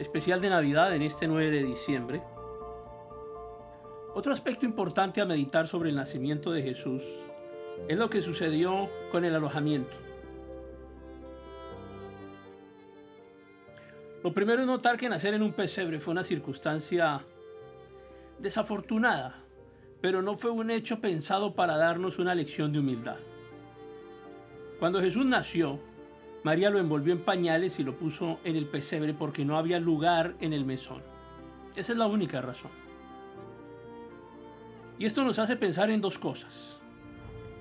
especial de Navidad en este 9 de diciembre. Otro aspecto importante a meditar sobre el nacimiento de Jesús es lo que sucedió con el alojamiento. Lo primero es notar que nacer en un pesebre fue una circunstancia desafortunada, pero no fue un hecho pensado para darnos una lección de humildad. Cuando Jesús nació, María lo envolvió en pañales y lo puso en el pesebre porque no había lugar en el mesón. Esa es la única razón. Y esto nos hace pensar en dos cosas.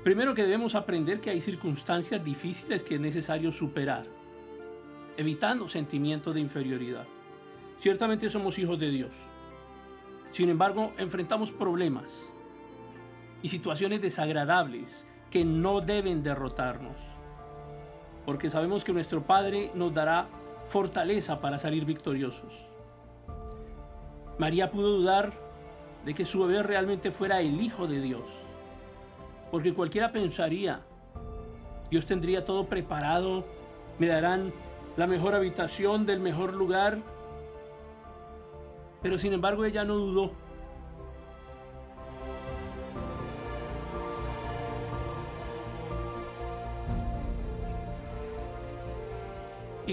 Primero que debemos aprender que hay circunstancias difíciles que es necesario superar, evitando sentimientos de inferioridad. Ciertamente somos hijos de Dios. Sin embargo, enfrentamos problemas y situaciones desagradables que no deben derrotarnos porque sabemos que nuestro Padre nos dará fortaleza para salir victoriosos. María pudo dudar de que su bebé realmente fuera el Hijo de Dios, porque cualquiera pensaría, Dios tendría todo preparado, me darán la mejor habitación del mejor lugar, pero sin embargo ella no dudó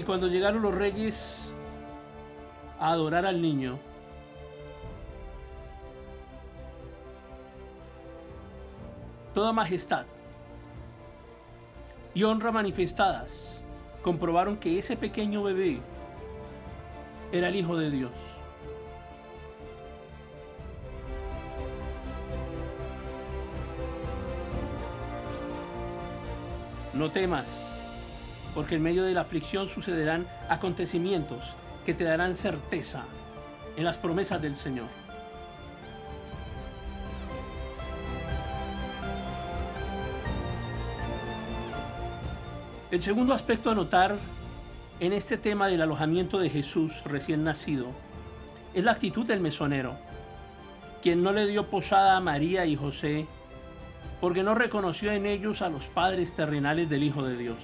cuando llegaron los reyes a adorar al niño, toda majestad y honra manifestadas comprobaron que ese pequeño bebé era el Hijo de Dios. No temas porque en medio de la aflicción sucederán acontecimientos que te darán certeza en las promesas del Señor. El segundo aspecto a notar en este tema del alojamiento de Jesús recién nacido es la actitud del mesonero, quien no le dio posada a María y José porque no reconoció en ellos a los padres terrenales del Hijo de Dios.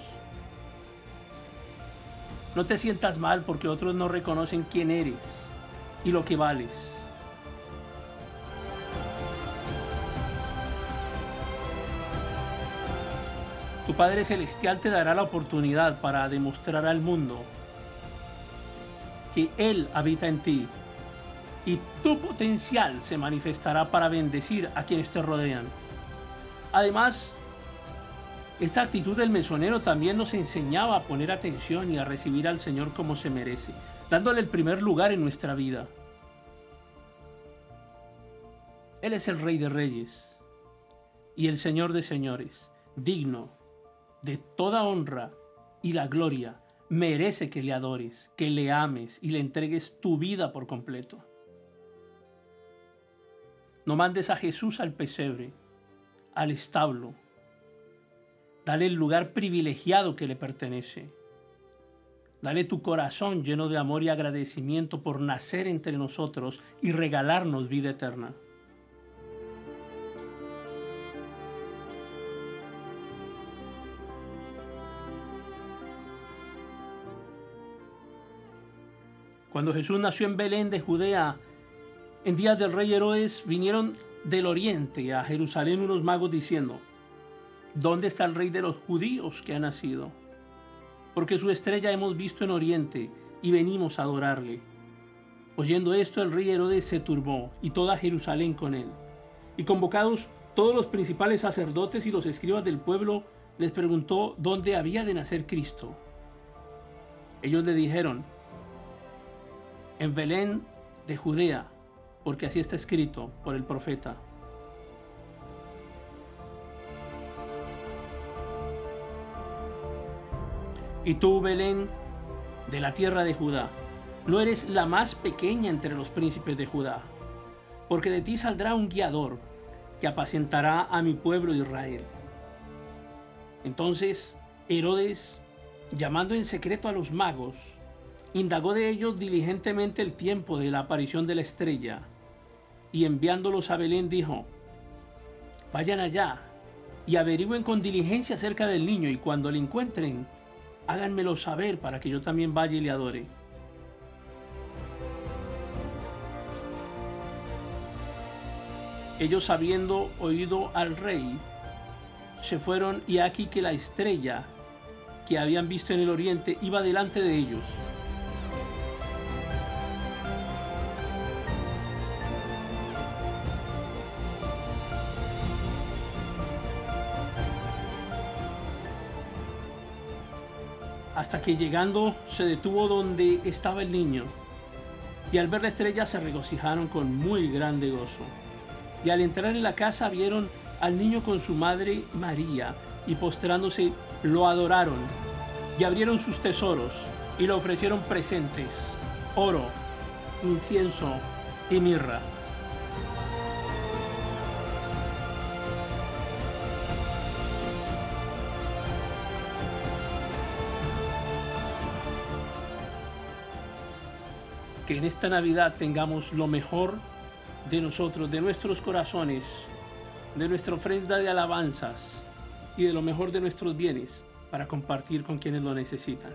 No te sientas mal porque otros no reconocen quién eres y lo que vales. Tu Padre Celestial te dará la oportunidad para demostrar al mundo que Él habita en ti y tu potencial se manifestará para bendecir a quienes te rodean. Además, esta actitud del mesonero también nos enseñaba a poner atención y a recibir al Señor como se merece, dándole el primer lugar en nuestra vida. Él es el Rey de Reyes y el Señor de Señores, digno de toda honra y la gloria. Merece que le adores, que le ames y le entregues tu vida por completo. No mandes a Jesús al pesebre, al establo, Dale el lugar privilegiado que le pertenece. Dale tu corazón lleno de amor y agradecimiento por nacer entre nosotros y regalarnos vida eterna. Cuando Jesús nació en Belén de Judea, en días del rey Herodes vinieron del oriente a Jerusalén unos magos diciendo, ¿Dónde está el rey de los judíos que ha nacido? Porque su estrella hemos visto en Oriente y venimos a adorarle. Oyendo esto, el rey Herodes se turbó y toda Jerusalén con él. Y convocados todos los principales sacerdotes y los escribas del pueblo, les preguntó dónde había de nacer Cristo. Ellos le dijeron, en Belén de Judea, porque así está escrito por el profeta. Y tú, Belén, de la tierra de Judá, no eres la más pequeña entre los príncipes de Judá, porque de ti saldrá un guiador que apacentará a mi pueblo Israel. Entonces Herodes, llamando en secreto a los magos, indagó de ellos diligentemente el tiempo de la aparición de la estrella, y enviándolos a Belén dijo, vayan allá y averigüen con diligencia acerca del niño, y cuando le encuentren, háganmelo saber para que yo también vaya y le adore. Ellos habiendo oído al rey, se fueron y aquí que la estrella que habían visto en el oriente iba delante de ellos. Hasta que llegando se detuvo donde estaba el niño. Y al ver la estrella se regocijaron con muy grande gozo. Y al entrar en la casa vieron al niño con su madre María, y postrándose lo adoraron, y abrieron sus tesoros, y le ofrecieron presentes, oro, incienso y mirra. Que en esta Navidad tengamos lo mejor de nosotros, de nuestros corazones, de nuestra ofrenda de alabanzas y de lo mejor de nuestros bienes para compartir con quienes lo necesitan.